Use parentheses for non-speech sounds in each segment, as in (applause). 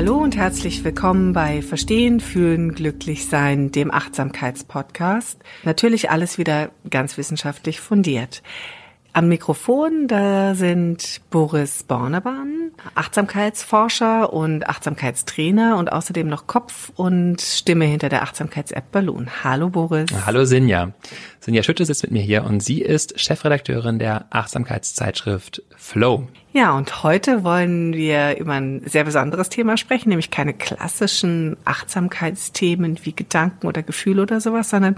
Hallo und herzlich willkommen bei Verstehen, Fühlen, Glücklich Sein, dem Achtsamkeitspodcast. Natürlich alles wieder ganz wissenschaftlich fundiert. Am Mikrofon, da sind Boris Bornemann, Achtsamkeitsforscher und Achtsamkeitstrainer und außerdem noch Kopf und Stimme hinter der Achtsamkeits-App Balloon. Hallo Boris. Hallo Sinja. Sinja Schütte sitzt mit mir hier und sie ist Chefredakteurin der Achtsamkeitszeitschrift Flow. Ja, und heute wollen wir über ein sehr besonderes Thema sprechen, nämlich keine klassischen Achtsamkeitsthemen wie Gedanken oder Gefühle oder sowas, sondern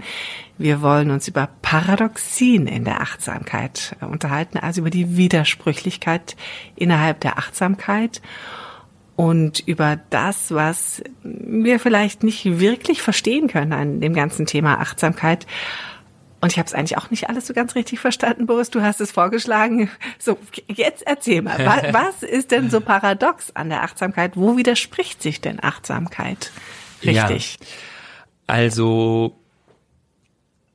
wir wollen uns über Paradoxien in der Achtsamkeit unterhalten, also über die Widersprüchlichkeit innerhalb der Achtsamkeit und über das, was wir vielleicht nicht wirklich verstehen können an dem ganzen Thema Achtsamkeit und ich habe es eigentlich auch nicht alles so ganz richtig verstanden, Boris. Du hast es vorgeschlagen. So, jetzt erzähl mal, was, (laughs) was ist denn so paradox an der Achtsamkeit? Wo widerspricht sich denn Achtsamkeit richtig? Ja, also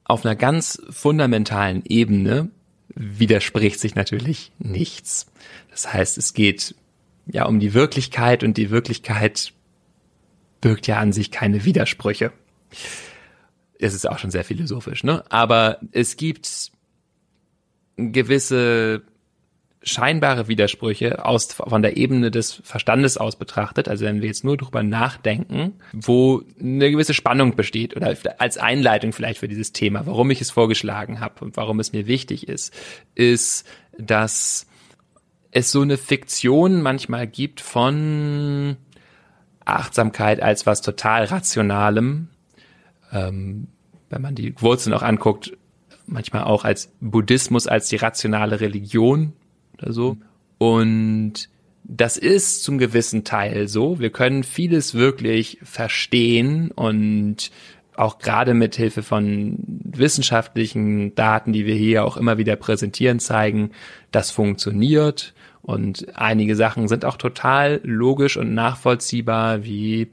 auf einer ganz fundamentalen Ebene widerspricht sich natürlich nichts. Das heißt, es geht ja um die Wirklichkeit und die Wirklichkeit birgt ja an sich keine Widersprüche es ist auch schon sehr philosophisch, ne? Aber es gibt gewisse scheinbare Widersprüche aus, von der Ebene des Verstandes aus betrachtet, also wenn wir jetzt nur drüber nachdenken, wo eine gewisse Spannung besteht oder als Einleitung vielleicht für dieses Thema, warum ich es vorgeschlagen habe und warum es mir wichtig ist, ist, dass es so eine Fiktion manchmal gibt von Achtsamkeit als was total Rationalem, ähm, wenn man die Wurzeln auch anguckt, manchmal auch als Buddhismus, als die rationale Religion oder so. Und das ist zum gewissen Teil so. Wir können vieles wirklich verstehen und auch gerade mit Hilfe von wissenschaftlichen Daten, die wir hier auch immer wieder präsentieren, zeigen, das funktioniert. Und einige Sachen sind auch total logisch und nachvollziehbar, wie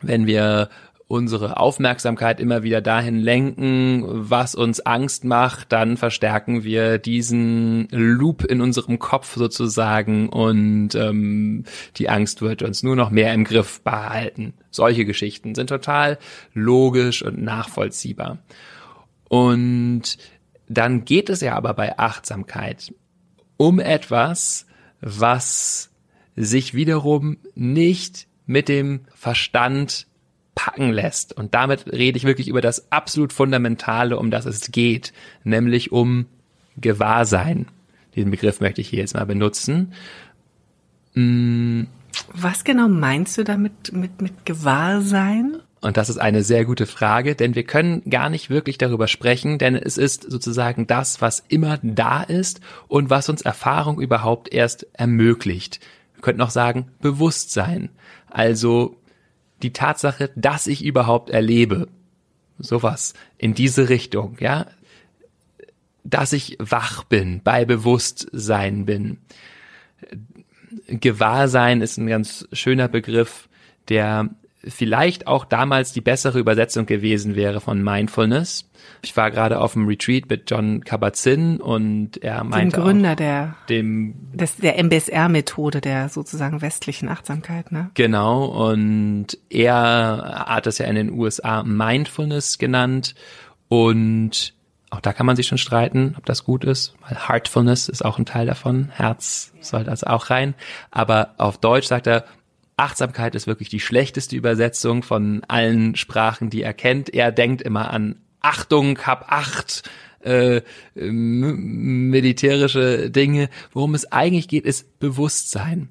wenn wir unsere Aufmerksamkeit immer wieder dahin lenken, was uns Angst macht, dann verstärken wir diesen Loop in unserem Kopf sozusagen und ähm, die Angst wird uns nur noch mehr im Griff behalten. Solche Geschichten sind total logisch und nachvollziehbar. Und dann geht es ja aber bei Achtsamkeit um etwas, was sich wiederum nicht mit dem Verstand packen lässt. Und damit rede ich wirklich über das absolut Fundamentale, um das es geht, nämlich um Gewahrsein. Diesen Begriff möchte ich hier jetzt mal benutzen. Mm. Was genau meinst du damit mit, mit Gewahrsein? Und das ist eine sehr gute Frage, denn wir können gar nicht wirklich darüber sprechen, denn es ist sozusagen das, was immer da ist und was uns Erfahrung überhaupt erst ermöglicht. Wir könnten auch sagen Bewusstsein. Also die Tatsache, dass ich überhaupt erlebe. Sowas in diese Richtung, ja. Dass ich wach bin, bei Bewusstsein bin. Gewahrsein ist ein ganz schöner Begriff, der vielleicht auch damals die bessere Übersetzung gewesen wäre von Mindfulness. Ich war gerade auf dem Retreat mit John Kabat-Zinn und er meinte dem Gründer auch, der dem des, der MBSR-Methode der sozusagen westlichen Achtsamkeit, ne? Genau und er hat das ja in den USA Mindfulness genannt und auch da kann man sich schon streiten, ob das gut ist, weil Heartfulness ist auch ein Teil davon. Herz soll das auch rein. Aber auf Deutsch sagt er Achtsamkeit ist wirklich die schlechteste Übersetzung von allen Sprachen, die er kennt. Er denkt immer an Achtung, hab Acht, äh, militärische Dinge. Worum es eigentlich geht, ist Bewusstsein.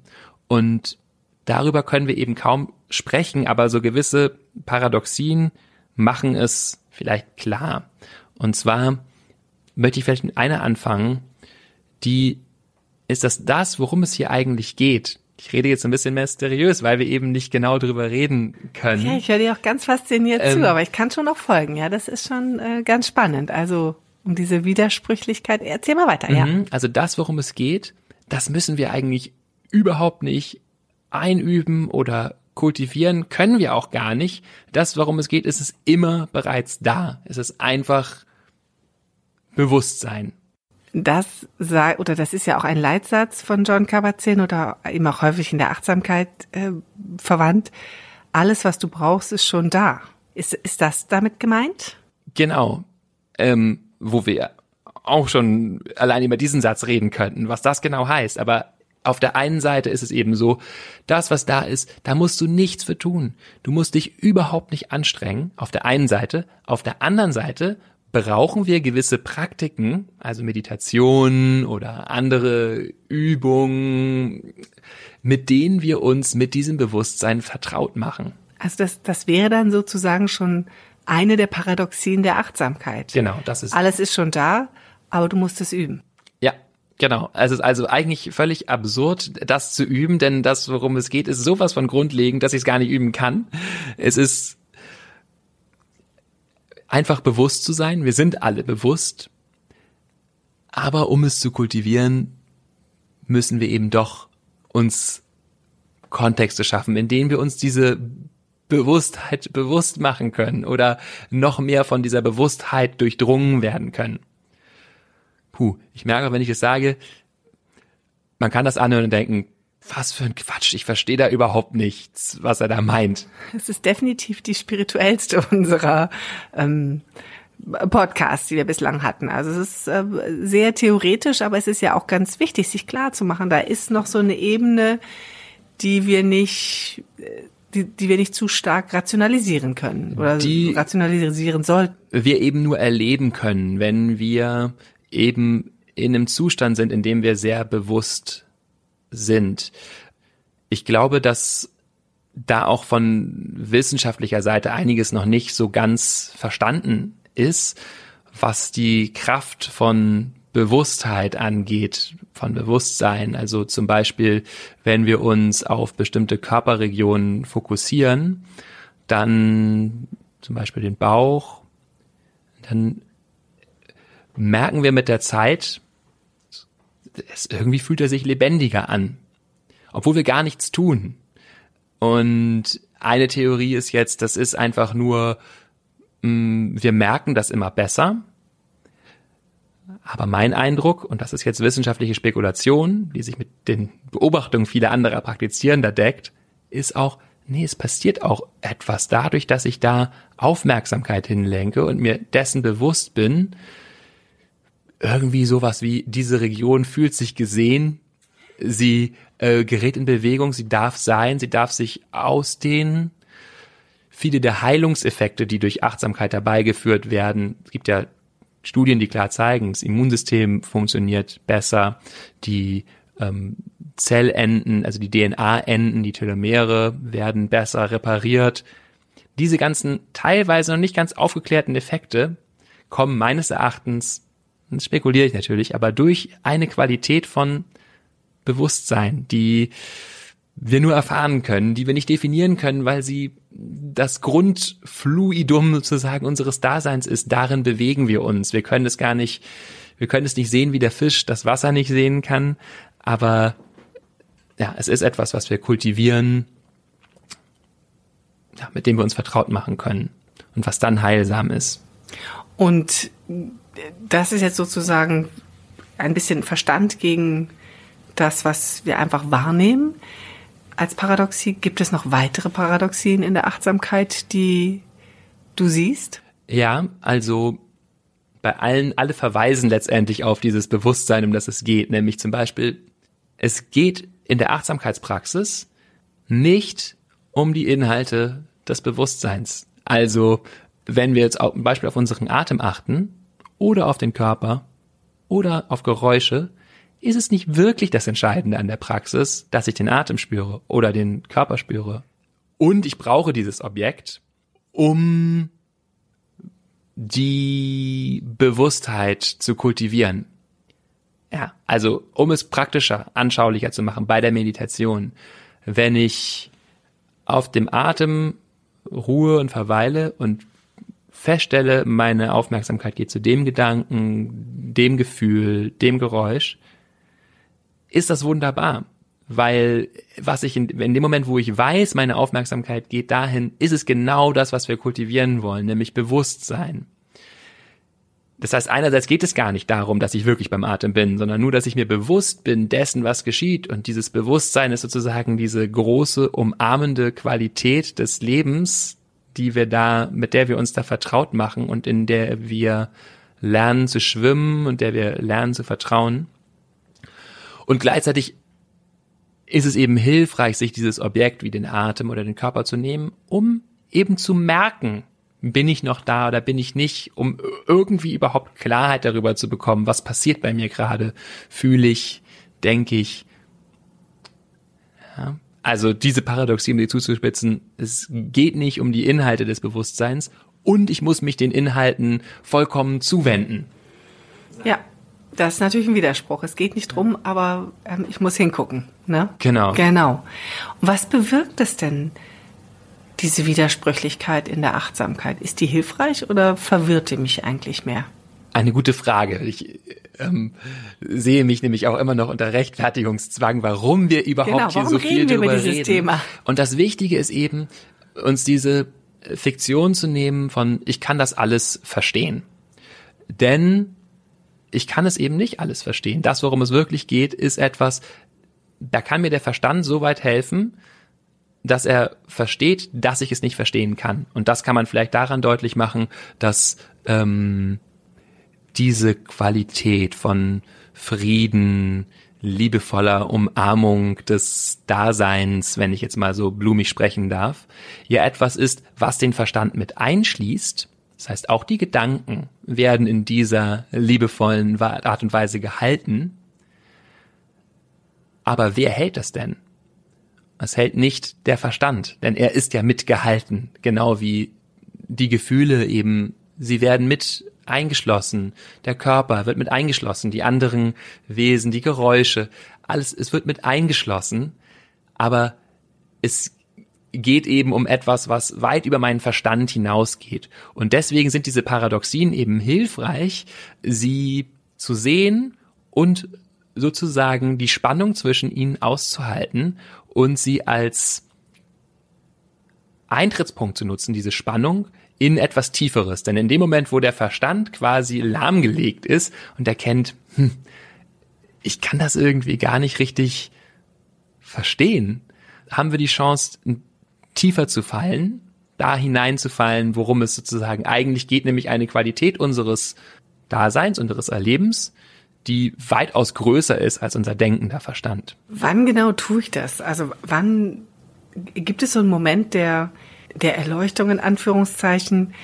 Und darüber können wir eben kaum sprechen, aber so gewisse Paradoxien machen es vielleicht klar. Und zwar möchte ich vielleicht mit einer anfangen, die ist das das, worum es hier eigentlich geht. Ich rede jetzt ein bisschen mysteriös, weil wir eben nicht genau drüber reden können. Ja, ich höre dir auch ganz fasziniert ähm, zu, aber ich kann schon noch folgen. Ja, das ist schon äh, ganz spannend. Also um diese Widersprüchlichkeit. Erzähl mal weiter, ja. Mhm, also das, worum es geht, das müssen wir eigentlich überhaupt nicht einüben oder kultivieren, können wir auch gar nicht. Das, worum es geht, ist es immer bereits da. Es ist einfach Bewusstsein. Das sei, oder das ist ja auch ein Leitsatz von John Kabat-Zinn oder eben auch häufig in der Achtsamkeit äh, verwandt. Alles, was du brauchst, ist schon da. Ist, ist das damit gemeint? Genau. Ähm, wo wir auch schon allein über diesen Satz reden könnten, was das genau heißt. Aber auf der einen Seite ist es eben so, das, was da ist, da musst du nichts für tun. Du musst dich überhaupt nicht anstrengen. Auf der einen Seite. Auf der anderen Seite brauchen wir gewisse Praktiken, also Meditation oder andere Übungen, mit denen wir uns mit diesem Bewusstsein vertraut machen. Also das, das wäre dann sozusagen schon eine der Paradoxien der Achtsamkeit. Genau, das ist. Alles ist schon da, aber du musst es üben. Ja, genau. Also es ist also eigentlich völlig absurd, das zu üben, denn das, worum es geht, ist sowas von grundlegend, dass ich es gar nicht üben kann. Es ist einfach bewusst zu sein. Wir sind alle bewusst. Aber um es zu kultivieren, müssen wir eben doch uns Kontexte schaffen, in denen wir uns diese Bewusstheit bewusst machen können oder noch mehr von dieser Bewusstheit durchdrungen werden können. Puh, ich merke, wenn ich es sage, man kann das anhören und denken, was für ein Quatsch, ich verstehe da überhaupt nichts, was er da meint. Es ist definitiv die spirituellste (laughs) unserer ähm, Podcasts, die wir bislang hatten. Also es ist äh, sehr theoretisch, aber es ist ja auch ganz wichtig, sich klar zu machen, da ist noch so eine Ebene, die wir nicht äh, die, die wir nicht zu stark rationalisieren können oder die rationalisieren sollten. Wir eben nur erleben können, wenn wir eben in einem Zustand sind, in dem wir sehr bewusst sind. Ich glaube, dass da auch von wissenschaftlicher Seite einiges noch nicht so ganz verstanden ist, was die Kraft von Bewusstheit angeht, von Bewusstsein. Also zum Beispiel, wenn wir uns auf bestimmte Körperregionen fokussieren, dann zum Beispiel den Bauch, dann merken wir mit der Zeit, es, irgendwie fühlt er sich lebendiger an, obwohl wir gar nichts tun. Und eine Theorie ist jetzt, das ist einfach nur, mh, mm, wir merken das immer besser. Aber mein Eindruck, und das ist jetzt wissenschaftliche Spekulation, die sich mit den Beobachtungen vieler anderer Praktizierender deckt, ist auch, nee, es passiert auch etwas dadurch, dass ich da Aufmerksamkeit hinlenke und mir dessen bewusst bin, irgendwie sowas wie, diese Region fühlt sich gesehen, sie äh, gerät in Bewegung, sie darf sein, sie darf sich ausdehnen. Viele der Heilungseffekte, die durch Achtsamkeit herbeigeführt werden, es gibt ja Studien, die klar zeigen, das Immunsystem funktioniert besser, die ähm, Zellenden, also die DNA-Enden, die Telomere werden besser repariert. Diese ganzen teilweise noch nicht ganz aufgeklärten Effekte kommen meines Erachtens das spekuliere ich natürlich, aber durch eine Qualität von Bewusstsein, die wir nur erfahren können, die wir nicht definieren können, weil sie das Grundfluidum sozusagen unseres Daseins ist. Darin bewegen wir uns. Wir können es gar nicht, wir können es nicht sehen, wie der Fisch das Wasser nicht sehen kann. Aber ja, es ist etwas, was wir kultivieren, ja, mit dem wir uns vertraut machen können und was dann heilsam ist. Und das ist jetzt sozusagen ein bisschen Verstand gegen das, was wir einfach wahrnehmen. Als Paradoxie gibt es noch weitere Paradoxien in der Achtsamkeit, die du siehst? Ja, also bei allen, alle verweisen letztendlich auf dieses Bewusstsein, um das es geht, nämlich zum Beispiel, es geht in der Achtsamkeitspraxis nicht um die Inhalte des Bewusstseins. Also, wenn wir jetzt zum Beispiel auf unseren Atem achten oder auf den Körper oder auf Geräusche, ist es nicht wirklich das Entscheidende an der Praxis, dass ich den Atem spüre oder den Körper spüre. Und ich brauche dieses Objekt, um die Bewusstheit zu kultivieren. Ja, also um es praktischer, anschaulicher zu machen bei der Meditation. Wenn ich auf dem Atem ruhe und verweile und feststelle, meine Aufmerksamkeit geht zu dem Gedanken, dem Gefühl, dem Geräusch, ist das wunderbar. Weil was ich in, in dem Moment, wo ich weiß, meine Aufmerksamkeit geht dahin, ist es genau das, was wir kultivieren wollen, nämlich Bewusstsein. Das heißt, einerseits geht es gar nicht darum, dass ich wirklich beim Atem bin, sondern nur, dass ich mir bewusst bin dessen, was geschieht. Und dieses Bewusstsein ist sozusagen diese große, umarmende Qualität des Lebens, die wir da, mit der wir uns da vertraut machen und in der wir lernen zu schwimmen und der wir lernen zu vertrauen. Und gleichzeitig ist es eben hilfreich, sich dieses Objekt wie den Atem oder den Körper zu nehmen, um eben zu merken, bin ich noch da oder bin ich nicht, um irgendwie überhaupt Klarheit darüber zu bekommen, was passiert bei mir gerade, fühle ich, denke ich. Ja. Also diese Paradoxie, um die zuzuspitzen, es geht nicht um die Inhalte des Bewusstseins und ich muss mich den Inhalten vollkommen zuwenden. Ja, das ist natürlich ein Widerspruch. Es geht nicht drum, aber ähm, ich muss hingucken. Ne? Genau. Genau. Und was bewirkt es denn? diese Widersprüchlichkeit in der Achtsamkeit? Ist die hilfreich oder verwirrt die mich eigentlich mehr? Eine gute Frage. Ich ähm, sehe mich nämlich auch immer noch unter Rechtfertigungszwang, warum wir überhaupt genau, hier so viel darüber reden. Thema? Und das Wichtige ist eben, uns diese Fiktion zu nehmen von, ich kann das alles verstehen. Denn ich kann es eben nicht alles verstehen. Das, worum es wirklich geht, ist etwas, da kann mir der Verstand so weit helfen, dass er versteht, dass ich es nicht verstehen kann. Und das kann man vielleicht daran deutlich machen, dass ähm, diese Qualität von Frieden, liebevoller Umarmung des Daseins, wenn ich jetzt mal so blumig sprechen darf, ja etwas ist, was den Verstand mit einschließt. Das heißt, auch die Gedanken werden in dieser liebevollen Art und Weise gehalten. Aber wer hält das denn? Es hält nicht der Verstand, denn er ist ja mitgehalten, genau wie die Gefühle eben, sie werden mit eingeschlossen, der Körper wird mit eingeschlossen, die anderen Wesen, die Geräusche, alles, es wird mit eingeschlossen, aber es geht eben um etwas, was weit über meinen Verstand hinausgeht. Und deswegen sind diese Paradoxien eben hilfreich, sie zu sehen und sozusagen die Spannung zwischen ihnen auszuhalten und sie als Eintrittspunkt zu nutzen, diese Spannung in etwas Tieferes. Denn in dem Moment, wo der Verstand quasi lahmgelegt ist und erkennt, hm, ich kann das irgendwie gar nicht richtig verstehen, haben wir die Chance, tiefer zu fallen, da hineinzufallen, worum es sozusagen eigentlich geht, nämlich eine Qualität unseres Daseins, unseres Erlebens, die weitaus größer ist als unser denkender Verstand. Wann genau tue ich das? Also wann gibt es so einen Moment der, der Erleuchtung in Anführungszeichen,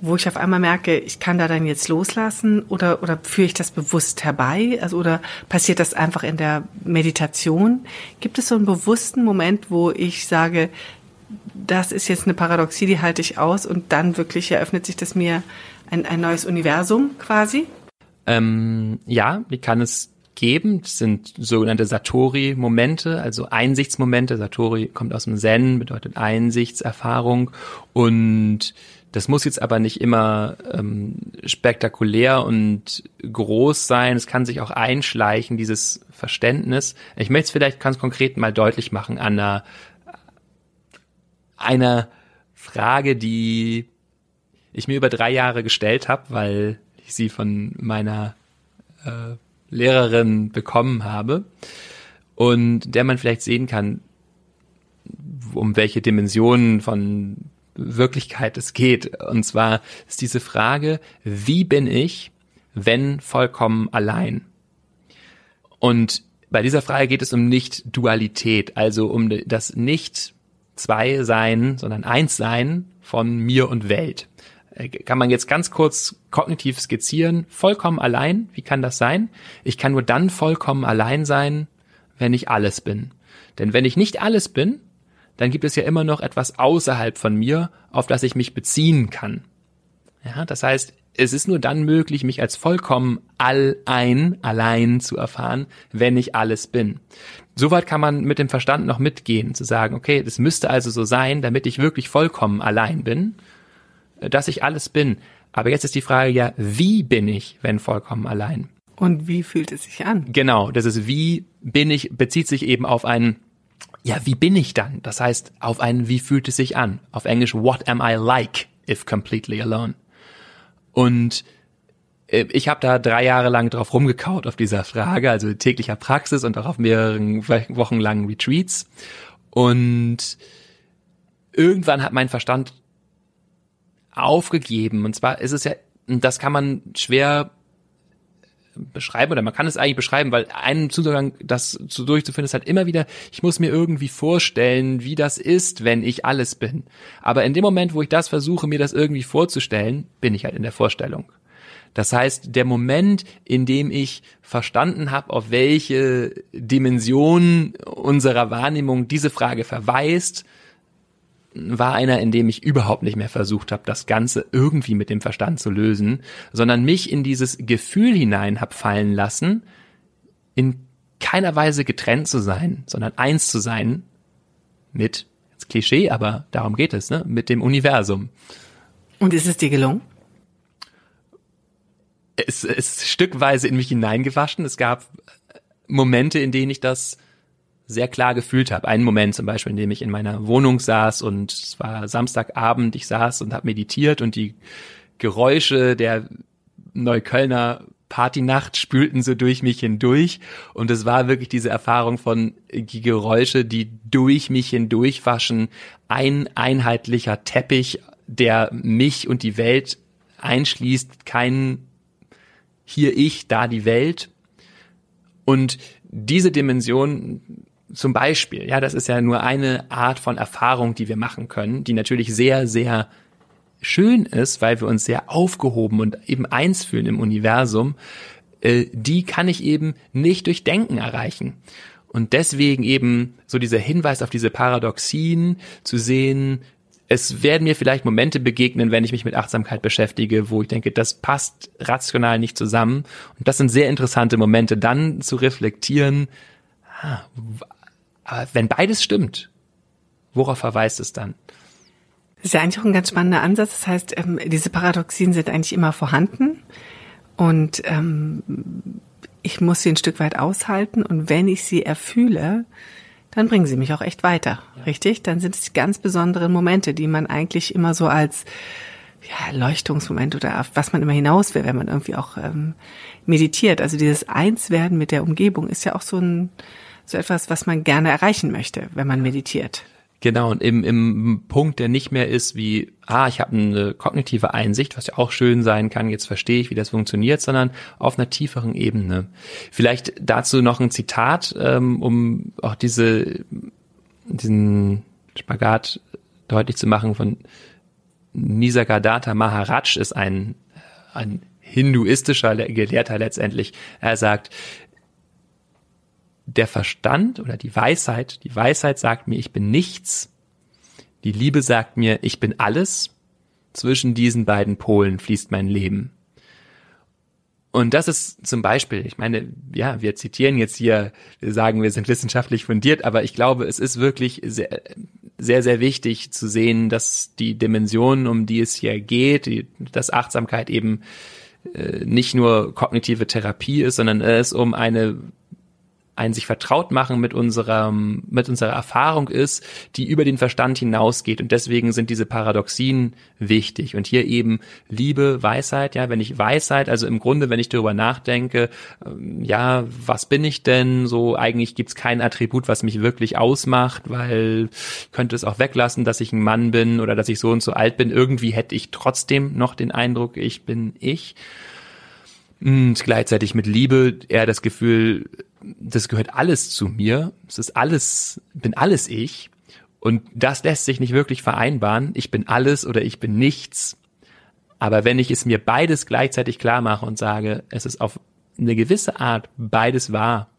wo ich auf einmal merke, ich kann da dann jetzt loslassen oder, oder führe ich das bewusst herbei? Also, oder passiert das einfach in der Meditation? Gibt es so einen bewussten Moment, wo ich sage, das ist jetzt eine Paradoxie, die halte ich aus und dann wirklich eröffnet sich das mir ein, ein neues Universum quasi? Ähm, ja, die kann es geben. Das sind sogenannte Satori-Momente, also Einsichtsmomente. Satori kommt aus dem Zen, bedeutet Einsichtserfahrung. Und das muss jetzt aber nicht immer ähm, spektakulär und groß sein. Es kann sich auch einschleichen, dieses Verständnis. Ich möchte es vielleicht ganz konkret mal deutlich machen an einer, einer Frage, die ich mir über drei Jahre gestellt habe, weil ich sie von meiner äh, Lehrerin bekommen habe und der man vielleicht sehen kann, um welche Dimensionen von Wirklichkeit es geht. Und zwar ist diese Frage, wie bin ich, wenn vollkommen allein? Und bei dieser Frage geht es um Nicht-Dualität, also um das nicht zwei sein, sondern eins sein von mir und Welt. Äh, kann man jetzt ganz kurz kognitiv skizzieren, vollkommen allein, wie kann das sein? Ich kann nur dann vollkommen allein sein, wenn ich alles bin. Denn wenn ich nicht alles bin, dann gibt es ja immer noch etwas außerhalb von mir, auf das ich mich beziehen kann. Ja, das heißt, es ist nur dann möglich, mich als vollkommen allein, allein zu erfahren, wenn ich alles bin. Soweit kann man mit dem Verstand noch mitgehen, zu sagen, okay, das müsste also so sein, damit ich wirklich vollkommen allein bin, dass ich alles bin. Aber jetzt ist die Frage ja, wie bin ich, wenn vollkommen allein? Und wie fühlt es sich an? Genau, das ist wie bin ich, bezieht sich eben auf einen, ja, wie bin ich dann? Das heißt, auf einen, wie fühlt es sich an? Auf Englisch, what am I like if completely alone? Und äh, ich habe da drei Jahre lang drauf rumgekaut auf dieser Frage, also täglicher Praxis und auch auf mehreren wochenlangen Retreats. Und irgendwann hat mein Verstand aufgegeben. Und zwar ist es ja, das kann man schwer beschreiben oder man kann es eigentlich beschreiben, weil einen Zugang, das zu durchzuführen, ist halt immer wieder, ich muss mir irgendwie vorstellen, wie das ist, wenn ich alles bin. Aber in dem Moment, wo ich das versuche, mir das irgendwie vorzustellen, bin ich halt in der Vorstellung. Das heißt, der Moment, in dem ich verstanden habe, auf welche Dimension unserer Wahrnehmung diese Frage verweist, war einer, in dem ich überhaupt nicht mehr versucht habe, das Ganze irgendwie mit dem Verstand zu lösen, sondern mich in dieses Gefühl hinein hab fallen lassen, in keiner Weise getrennt zu sein, sondern eins zu sein mit, jetzt Klischee, aber darum geht es, ne, mit dem Universum. Und ist es dir gelungen? Es ist stückweise in mich hineingewaschen. Es gab Momente, in denen ich das sehr klar gefühlt habe. Einen Moment zum Beispiel, in dem ich in meiner Wohnung saß und es war Samstagabend, ich saß und habe meditiert und die Geräusche der Neuköllner Partynacht spülten so durch mich hindurch und es war wirklich diese Erfahrung von die Geräusche, die durch mich hindurch waschen, ein einheitlicher Teppich, der mich und die Welt einschließt, kein hier ich, da die Welt. Und diese Dimension zum Beispiel, ja, das ist ja nur eine Art von Erfahrung, die wir machen können, die natürlich sehr, sehr schön ist, weil wir uns sehr aufgehoben und eben eins fühlen im Universum, äh, die kann ich eben nicht durch Denken erreichen. Und deswegen eben so dieser Hinweis auf diese Paradoxien zu sehen, es werden mir vielleicht Momente begegnen, wenn ich mich mit Achtsamkeit beschäftige, wo ich denke, das passt rational nicht zusammen. Und das sind sehr interessante Momente, dann zu reflektieren, ah, aber wenn beides stimmt, worauf verweist es dann? Das ist ja eigentlich auch ein ganz spannender Ansatz. Das heißt, ähm, diese Paradoxien sind eigentlich immer vorhanden und ähm, ich muss sie ein Stück weit aushalten und wenn ich sie erfühle, dann bringen sie mich auch echt weiter, ja. richtig? Dann sind es die ganz besonderen Momente, die man eigentlich immer so als ja, Leuchtungsmoment oder was man immer hinaus will, wenn man irgendwie auch ähm, meditiert. Also dieses Einswerden mit der Umgebung ist ja auch so ein so etwas, was man gerne erreichen möchte, wenn man meditiert. Genau, und im, im Punkt, der nicht mehr ist wie, ah, ich habe eine kognitive Einsicht, was ja auch schön sein kann, jetzt verstehe ich, wie das funktioniert, sondern auf einer tieferen Ebene. Vielleicht dazu noch ein Zitat, ähm, um auch diese, diesen Spagat deutlich zu machen von Nisargadatta Maharaj ist ein, ein hinduistischer Gelehrter letztendlich. Er sagt, der Verstand oder die Weisheit, die Weisheit sagt mir, ich bin nichts, die Liebe sagt mir, ich bin alles, zwischen diesen beiden Polen fließt mein Leben. Und das ist zum Beispiel, ich meine, ja, wir zitieren jetzt hier, wir sagen, wir sind wissenschaftlich fundiert, aber ich glaube, es ist wirklich sehr, sehr, sehr wichtig zu sehen, dass die Dimensionen, um die es hier geht, die, dass Achtsamkeit eben äh, nicht nur kognitive Therapie ist, sondern es um eine ein sich vertraut machen mit unserer, mit unserer Erfahrung ist, die über den Verstand hinausgeht. Und deswegen sind diese Paradoxien wichtig. Und hier eben Liebe, Weisheit, ja, wenn ich Weisheit, also im Grunde, wenn ich darüber nachdenke, ähm, ja, was bin ich denn? So, eigentlich gibt's kein Attribut, was mich wirklich ausmacht, weil ich könnte es auch weglassen, dass ich ein Mann bin oder dass ich so und so alt bin. Irgendwie hätte ich trotzdem noch den Eindruck, ich bin ich. Und gleichzeitig mit Liebe eher das Gefühl, das gehört alles zu mir. Es ist alles, bin alles ich. Und das lässt sich nicht wirklich vereinbaren. Ich bin alles oder ich bin nichts. Aber wenn ich es mir beides gleichzeitig klar mache und sage, es ist auf eine gewisse Art beides wahr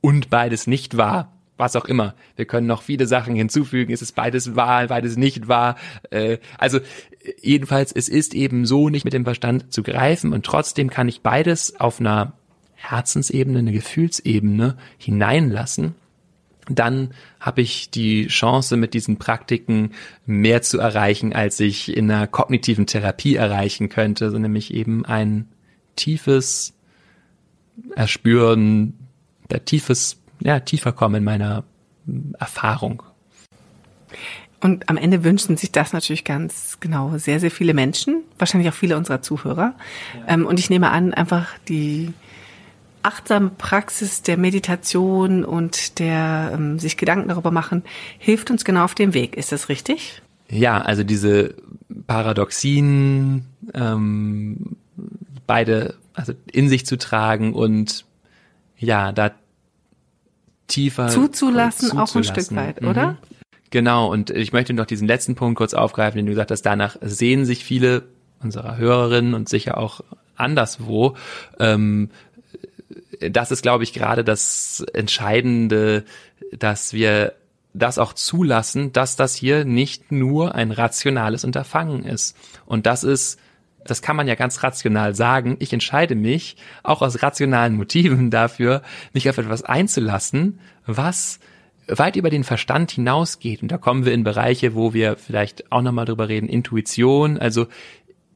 und beides nicht wahr, was auch immer. Wir können noch viele Sachen hinzufügen. Es ist beides wahr, beides nicht wahr. Äh, also jedenfalls, es ist eben so nicht mit dem Verstand zu greifen und trotzdem kann ich beides auf einer Herzensebene, eine Gefühlsebene hineinlassen. Dann habe ich die Chance, mit diesen Praktiken mehr zu erreichen, als ich in einer kognitiven Therapie erreichen könnte, so nämlich eben ein tiefes Erspüren, der tiefes ja, tiefer kommen in meiner Erfahrung. Und am Ende wünschen sich das natürlich ganz genau sehr, sehr viele Menschen, wahrscheinlich auch viele unserer Zuhörer. Ja. Ähm, und ich nehme an, einfach die achtsame Praxis der Meditation und der ähm, sich Gedanken darüber machen, hilft uns genau auf dem Weg. Ist das richtig? Ja, also diese Paradoxien, ähm, beide also in sich zu tragen und ja, da tiefer zuzulassen, zuzulassen. auch ein Stück weit, oder? Mhm. Genau, und ich möchte noch diesen letzten Punkt kurz aufgreifen, den du gesagt hast, danach sehen sich viele unserer Hörerinnen und sicher auch anderswo. Ähm, das ist, glaube ich, gerade das Entscheidende, dass wir das auch zulassen, dass das hier nicht nur ein rationales Unterfangen ist. Und das ist das kann man ja ganz rational sagen, ich entscheide mich auch aus rationalen Motiven dafür, mich auf etwas einzulassen, was weit über den Verstand hinausgeht. Und da kommen wir in Bereiche, wo wir vielleicht auch nochmal drüber reden, Intuition, also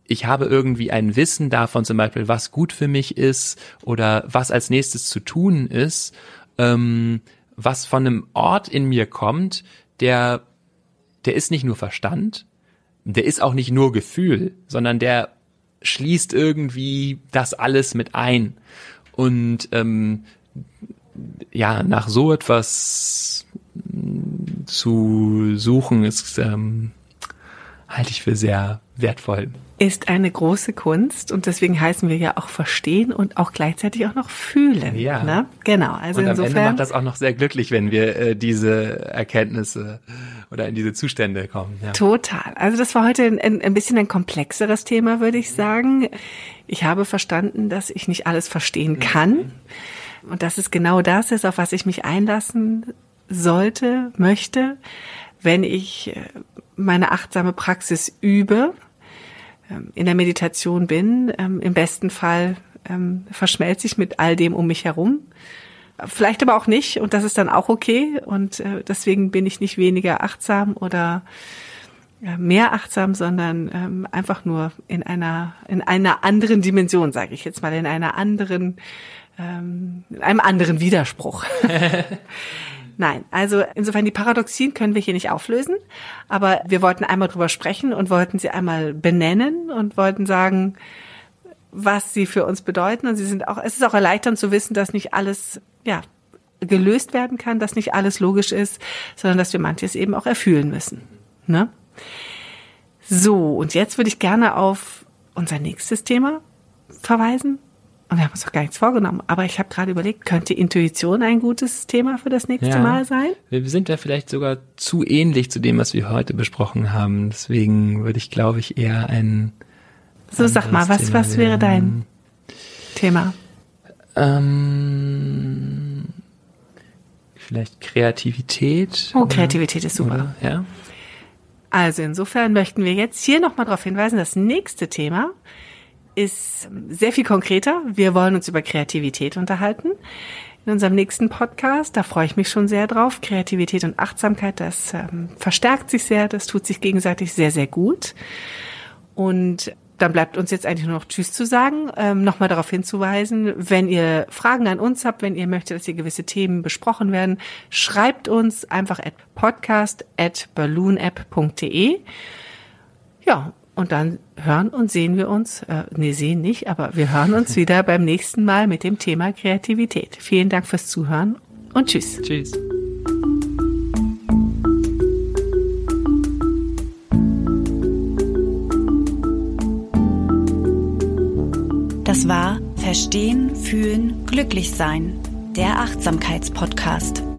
ich habe irgendwie ein Wissen davon, zum Beispiel, was gut für mich ist oder was als nächstes zu tun ist, ähm, was von einem Ort in mir kommt, der, der ist nicht nur Verstand, der ist auch nicht nur Gefühl, sondern der schließt irgendwie das alles mit ein. Und ähm, ja, nach so etwas zu suchen, ist ähm, halte ich für sehr wertvoll. Ist eine große Kunst und deswegen heißen wir ja auch verstehen und auch gleichzeitig auch noch fühlen. Ja. Ne? Genau. Also und am insofern Ende macht das auch noch sehr glücklich, wenn wir äh, diese Erkenntnisse oder in diese Zustände kommen. Ja. Total. Also das war heute ein, ein bisschen ein komplexeres Thema, würde ich sagen. Ich habe verstanden, dass ich nicht alles verstehen kann. Und dass es genau das ist, auf was ich mich einlassen sollte, möchte, wenn ich äh, meine achtsame Praxis übe, in der Meditation bin. Ähm, Im besten Fall ähm, verschmelze ich mit all dem um mich herum. Vielleicht aber auch nicht und das ist dann auch okay und äh, deswegen bin ich nicht weniger achtsam oder äh, mehr achtsam, sondern ähm, einfach nur in einer in einer anderen Dimension, sage ich jetzt mal, in einer anderen ähm, in einem anderen Widerspruch. (laughs) Nein, also insofern die Paradoxien können wir hier nicht auflösen, aber wir wollten einmal drüber sprechen und wollten sie einmal benennen und wollten sagen, was sie für uns bedeuten und sie sind auch es ist auch erleichternd zu wissen, dass nicht alles ja gelöst werden kann, dass nicht alles logisch ist, sondern dass wir manches eben auch erfühlen müssen, ne? So, und jetzt würde ich gerne auf unser nächstes Thema verweisen. Und wir haben uns doch gar nichts vorgenommen. Aber ich habe gerade überlegt, könnte Intuition ein gutes Thema für das nächste ja. Mal sein? Wir sind ja vielleicht sogar zu ähnlich zu dem, was wir heute besprochen haben. Deswegen würde ich, glaube ich, eher ein so, sag mal, was, Thema was wäre dein Thema? Ähm, vielleicht Kreativität. Oh, Kreativität ist super. Oder, ja. Also insofern möchten wir jetzt hier nochmal darauf hinweisen, das nächste Thema ist sehr viel konkreter. Wir wollen uns über Kreativität unterhalten in unserem nächsten Podcast. Da freue ich mich schon sehr drauf. Kreativität und Achtsamkeit, das ähm, verstärkt sich sehr, das tut sich gegenseitig sehr, sehr gut. Und dann bleibt uns jetzt eigentlich nur noch Tschüss zu sagen, ähm, nochmal darauf hinzuweisen, wenn ihr Fragen an uns habt, wenn ihr möchtet, dass hier gewisse Themen besprochen werden, schreibt uns einfach at podcast at balloonapp.de. Ja, und dann hören und sehen wir uns, äh, nee, sehen nicht, aber wir hören uns (laughs) wieder beim nächsten Mal mit dem Thema Kreativität. Vielen Dank fürs Zuhören und tschüss. Tschüss. Das war Verstehen, Fühlen, Glücklich Sein, der Achtsamkeitspodcast.